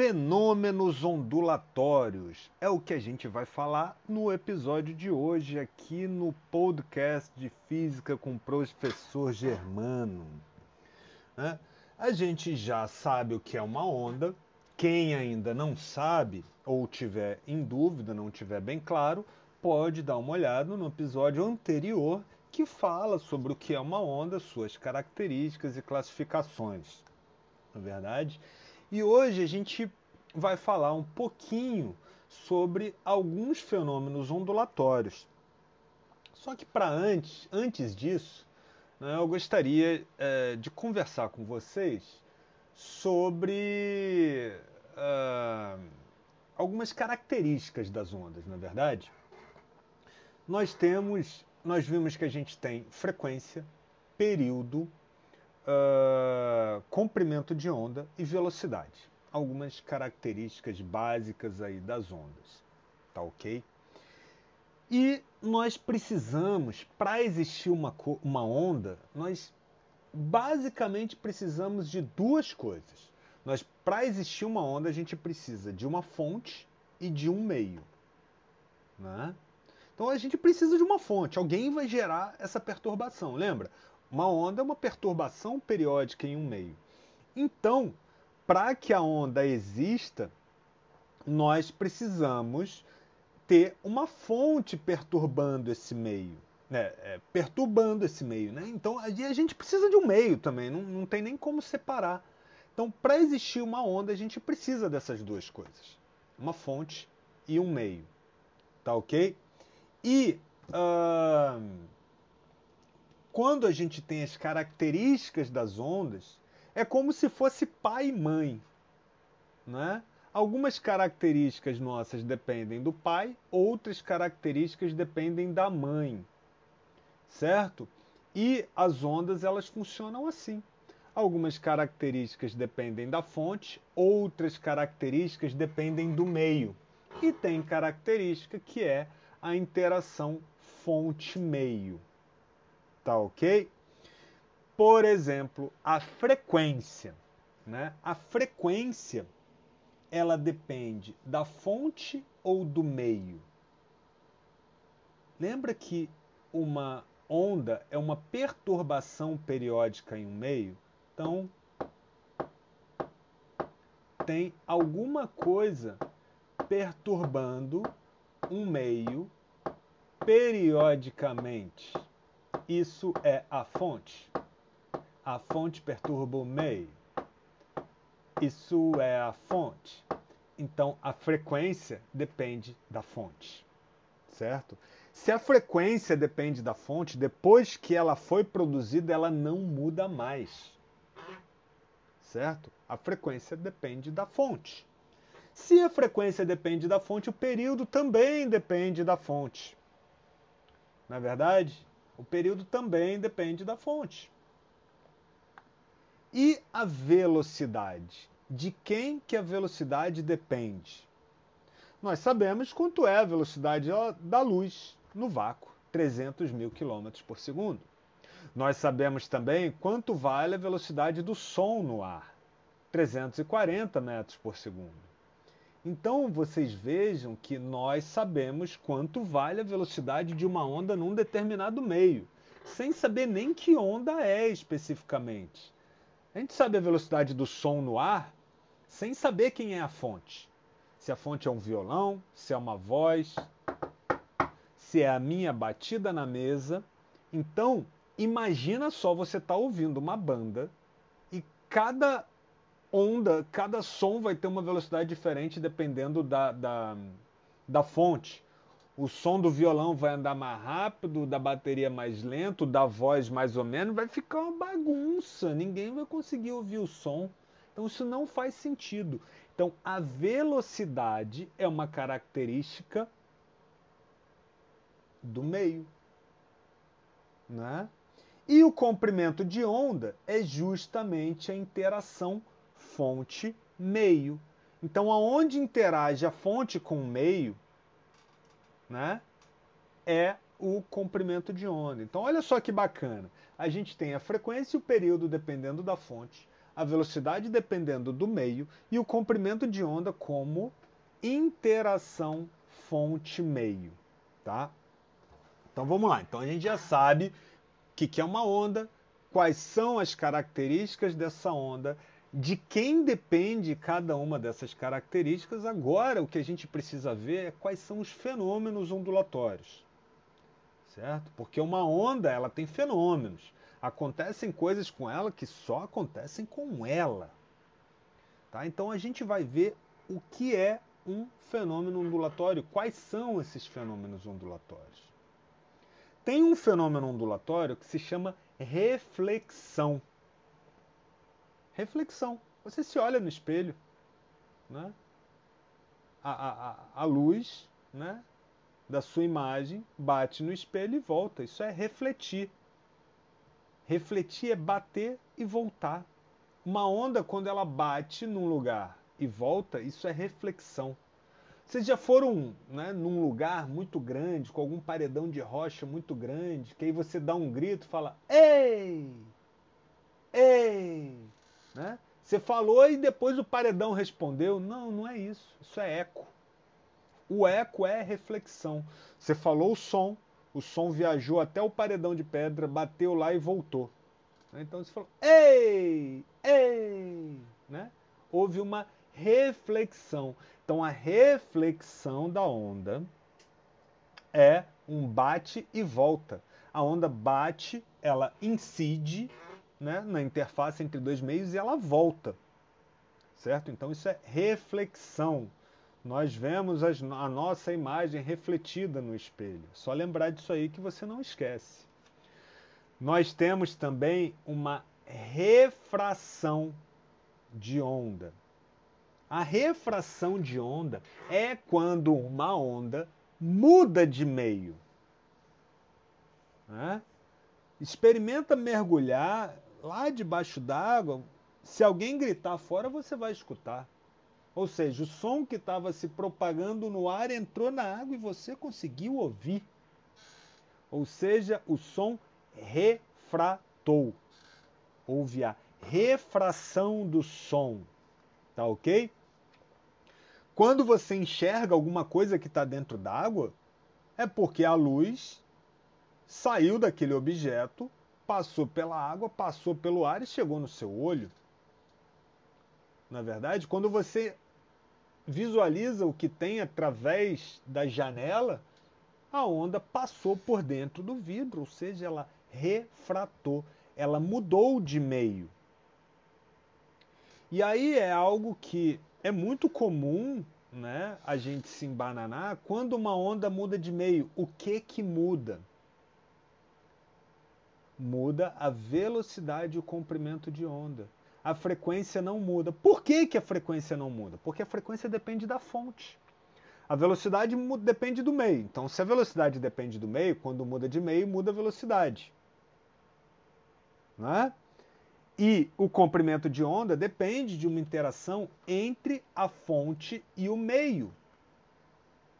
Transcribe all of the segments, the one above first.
Fenômenos ondulatórios é o que a gente vai falar no episódio de hoje aqui no podcast de física com o professor Germano. Né? A gente já sabe o que é uma onda. Quem ainda não sabe ou tiver em dúvida, não tiver bem claro, pode dar uma olhada no episódio anterior que fala sobre o que é uma onda, suas características e classificações. Na verdade? E hoje a gente vai falar um pouquinho sobre alguns fenômenos ondulatórios. Só que para antes, antes disso, né, eu gostaria é, de conversar com vocês sobre uh, algumas características das ondas, na é verdade. Nós temos, nós vimos que a gente tem frequência, período, uh, comprimento de onda e velocidade. Algumas características básicas aí das ondas, tá ok? E nós precisamos, para existir uma, uma onda, nós basicamente precisamos de duas coisas. Nós, para existir uma onda, a gente precisa de uma fonte e de um meio. Né? Então a gente precisa de uma fonte. Alguém vai gerar essa perturbação. Lembra? Uma onda é uma perturbação periódica em um meio. Então, para que a onda exista, nós precisamos ter uma fonte perturbando esse meio. Né? É, perturbando esse meio. Né? Então a gente precisa de um meio também, não, não tem nem como separar. Então, para existir uma onda, a gente precisa dessas duas coisas: uma fonte e um meio. Tá ok? E. Uh quando a gente tem as características das ondas, é como se fosse pai e mãe. Né? Algumas características nossas dependem do pai, outras características dependem da mãe. Certo? E as ondas elas funcionam assim. Algumas características dependem da fonte, outras características dependem do meio. E tem característica que é a interação fonte-meio. Tá ok? Por exemplo, a frequência. Né? A frequência ela depende da fonte ou do meio. Lembra que uma onda é uma perturbação periódica em um meio? Então, tem alguma coisa perturbando um meio periodicamente. Isso é a fonte. A fonte perturba o meio. Isso é a fonte. Então a frequência depende da fonte. Certo? Se a frequência depende da fonte, depois que ela foi produzida, ela não muda mais. Certo? A frequência depende da fonte. Se a frequência depende da fonte, o período também depende da fonte. Na é verdade, o período também depende da fonte. E a velocidade? De quem que a velocidade depende? Nós sabemos quanto é a velocidade da luz no vácuo, 300 mil quilômetros por segundo. Nós sabemos também quanto vale a velocidade do som no ar, 340 metros por segundo. Então vocês vejam que nós sabemos quanto vale a velocidade de uma onda num determinado meio, sem saber nem que onda é especificamente. A gente sabe a velocidade do som no ar sem saber quem é a fonte. Se a fonte é um violão, se é uma voz, se é a minha batida na mesa. Então, imagina só você estar tá ouvindo uma banda e cada onda, cada som vai ter uma velocidade diferente dependendo da, da, da fonte. O som do violão vai andar mais rápido, da bateria mais lento, da voz mais ou menos, vai ficar uma bagunça, ninguém vai conseguir ouvir o som. Então isso não faz sentido. Então a velocidade é uma característica do meio, né? E o comprimento de onda é justamente a interação fonte-meio. Então, aonde interage a fonte com o meio, né, é o comprimento de onda. Então, olha só que bacana. A gente tem a frequência e o período dependendo da fonte. a velocidade dependendo do meio e o comprimento de onda como interação fonte-meio, tá? Então vamos lá. Então a gente já sabe o que, que é uma onda, quais são as características dessa onda, de quem depende cada uma dessas características. Agora o que a gente precisa ver é quais são os fenômenos ondulatórios. Certo? Porque uma onda, ela tem fenômenos. Acontecem coisas com ela que só acontecem com ela. Tá? Então a gente vai ver o que é um fenômeno ondulatório, quais são esses fenômenos ondulatórios. Tem um fenômeno ondulatório que se chama reflexão. Reflexão. Você se olha no espelho, né? a, a, a luz né, da sua imagem bate no espelho e volta. Isso é refletir. Refletir é bater e voltar. Uma onda, quando ela bate num lugar e volta, isso é reflexão. Vocês já foram né, num lugar muito grande, com algum paredão de rocha muito grande, que aí você dá um grito e fala: Ei! Né? Você falou e depois o paredão respondeu. Não, não é isso. Isso é eco. O eco é reflexão. Você falou o som, o som viajou até o paredão de pedra, bateu lá e voltou. Então você falou, ei, ei, né? Houve uma reflexão. Então a reflexão da onda é um bate e volta. A onda bate, ela incide né, na interface entre dois meios e ela volta. Certo? Então isso é reflexão nós vemos as, a nossa imagem refletida no espelho. Só lembrar disso aí que você não esquece. Nós temos também uma refração de onda. A refração de onda é quando uma onda muda de meio. Né? Experimenta mergulhar lá debaixo d'água. Se alguém gritar fora, você vai escutar. Ou seja, o som que estava se propagando no ar entrou na água e você conseguiu ouvir. Ou seja, o som refratou. Houve a refração do som. Tá ok? Quando você enxerga alguma coisa que está dentro d'água, é porque a luz saiu daquele objeto, passou pela água, passou pelo ar e chegou no seu olho. Na verdade, quando você visualiza o que tem através da janela, a onda passou por dentro do vidro, ou seja, ela refratou, ela mudou de meio. E aí é algo que é muito comum, né, a gente se embananar quando uma onda muda de meio. O que que muda? Muda a velocidade e o comprimento de onda a frequência não muda. Por que, que a frequência não muda? Porque a frequência depende da fonte. A velocidade depende do meio. Então, se a velocidade depende do meio, quando muda de meio, muda a velocidade. Né? E o comprimento de onda depende de uma interação entre a fonte e o meio.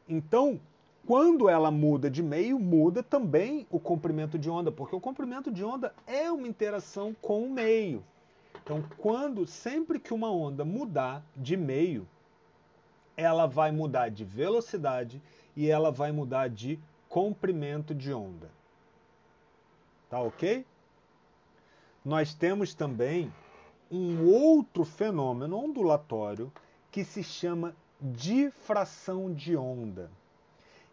Então, quando ela muda de meio, muda também o comprimento de onda, porque o comprimento de onda é uma interação com o meio. Então, quando sempre que uma onda mudar de meio, ela vai mudar de velocidade e ela vai mudar de comprimento de onda. Tá ok? Nós temos também um outro fenômeno ondulatório que se chama difração de onda.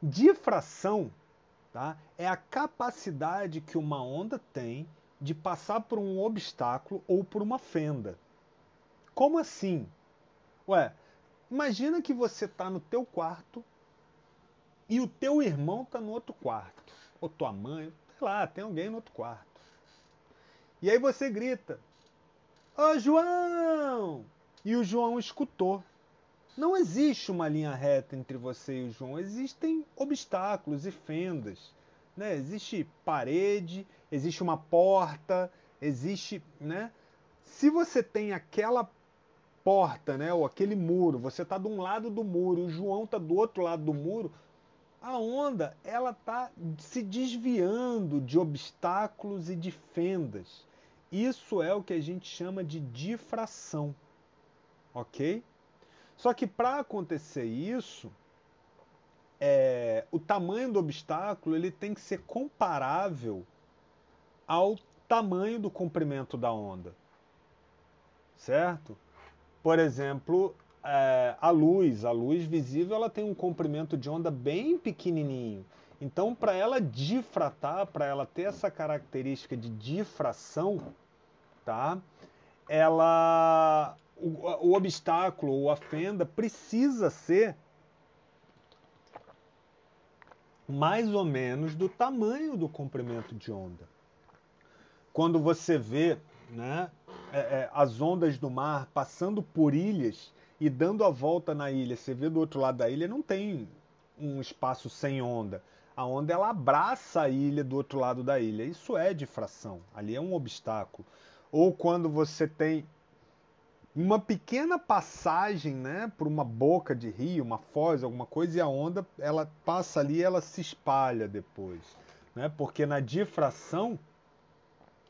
Difração tá, é a capacidade que uma onda tem de passar por um obstáculo ou por uma fenda. Como assim? Ué, imagina que você está no teu quarto e o teu irmão está no outro quarto. Ou tua mãe, sei lá, tem alguém no outro quarto. E aí você grita, Ô João! E o João escutou. Não existe uma linha reta entre você e o João, existem obstáculos e fendas. Né? Existe parede, existe uma porta, existe, né? Se você tem aquela porta, né, ou aquele muro, você está de um lado do muro, o João está do outro lado do muro, a onda ela está se desviando de obstáculos e de fendas. Isso é o que a gente chama de difração, ok? Só que para acontecer isso, é, o tamanho do obstáculo ele tem que ser comparável ao tamanho do comprimento da onda, certo? Por exemplo, é, a luz, a luz visível, ela tem um comprimento de onda bem pequenininho. Então, para ela difratar, para ela ter essa característica de difração, tá? Ela o, o obstáculo ou a fenda precisa ser mais ou menos do tamanho do comprimento de onda. Quando você vê né, é, é, as ondas do mar passando por ilhas e dando a volta na ilha, você vê do outro lado da ilha, não tem um espaço sem onda. A onda ela abraça a ilha do outro lado da ilha. Isso é difração. Ali é um obstáculo. Ou quando você tem uma pequena passagem, né, por uma boca de rio, uma foz, alguma coisa, e a onda ela passa ali, ela se espalha depois, né? Porque na difração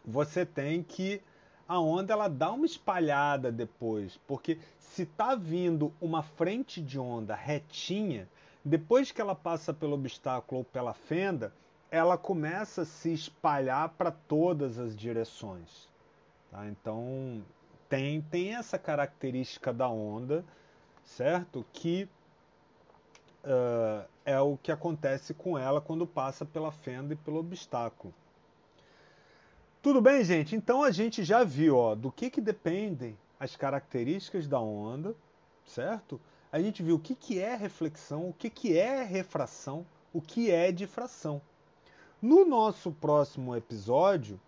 você tem que a onda ela dá uma espalhada depois, porque se tá vindo uma frente de onda retinha, depois que ela passa pelo obstáculo ou pela fenda, ela começa a se espalhar para todas as direções. Tá? Então tem, tem essa característica da onda, certo? Que uh, é o que acontece com ela quando passa pela fenda e pelo obstáculo. Tudo bem, gente? Então a gente já viu ó, do que, que dependem as características da onda, certo? A gente viu o que, que é reflexão, o que, que é refração, o que é difração. No nosso próximo episódio,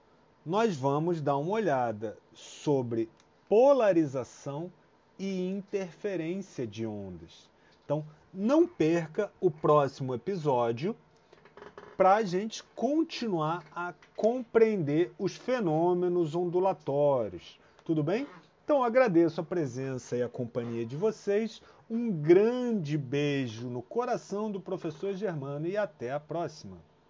nós vamos dar uma olhada sobre polarização e interferência de ondas. Então, não perca o próximo episódio para a gente continuar a compreender os fenômenos ondulatórios. Tudo bem? Então, agradeço a presença e a companhia de vocês. Um grande beijo no coração do professor Germano e até a próxima.